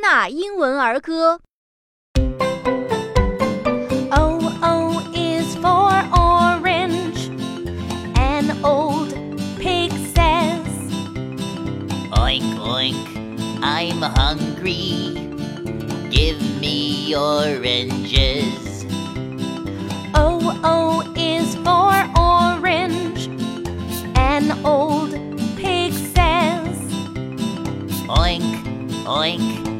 纳英文儿歌。O O is for orange. An old pig says. Oink oink, I'm hungry. Give me oranges. O O is for orange. An old pig says. Oink oink,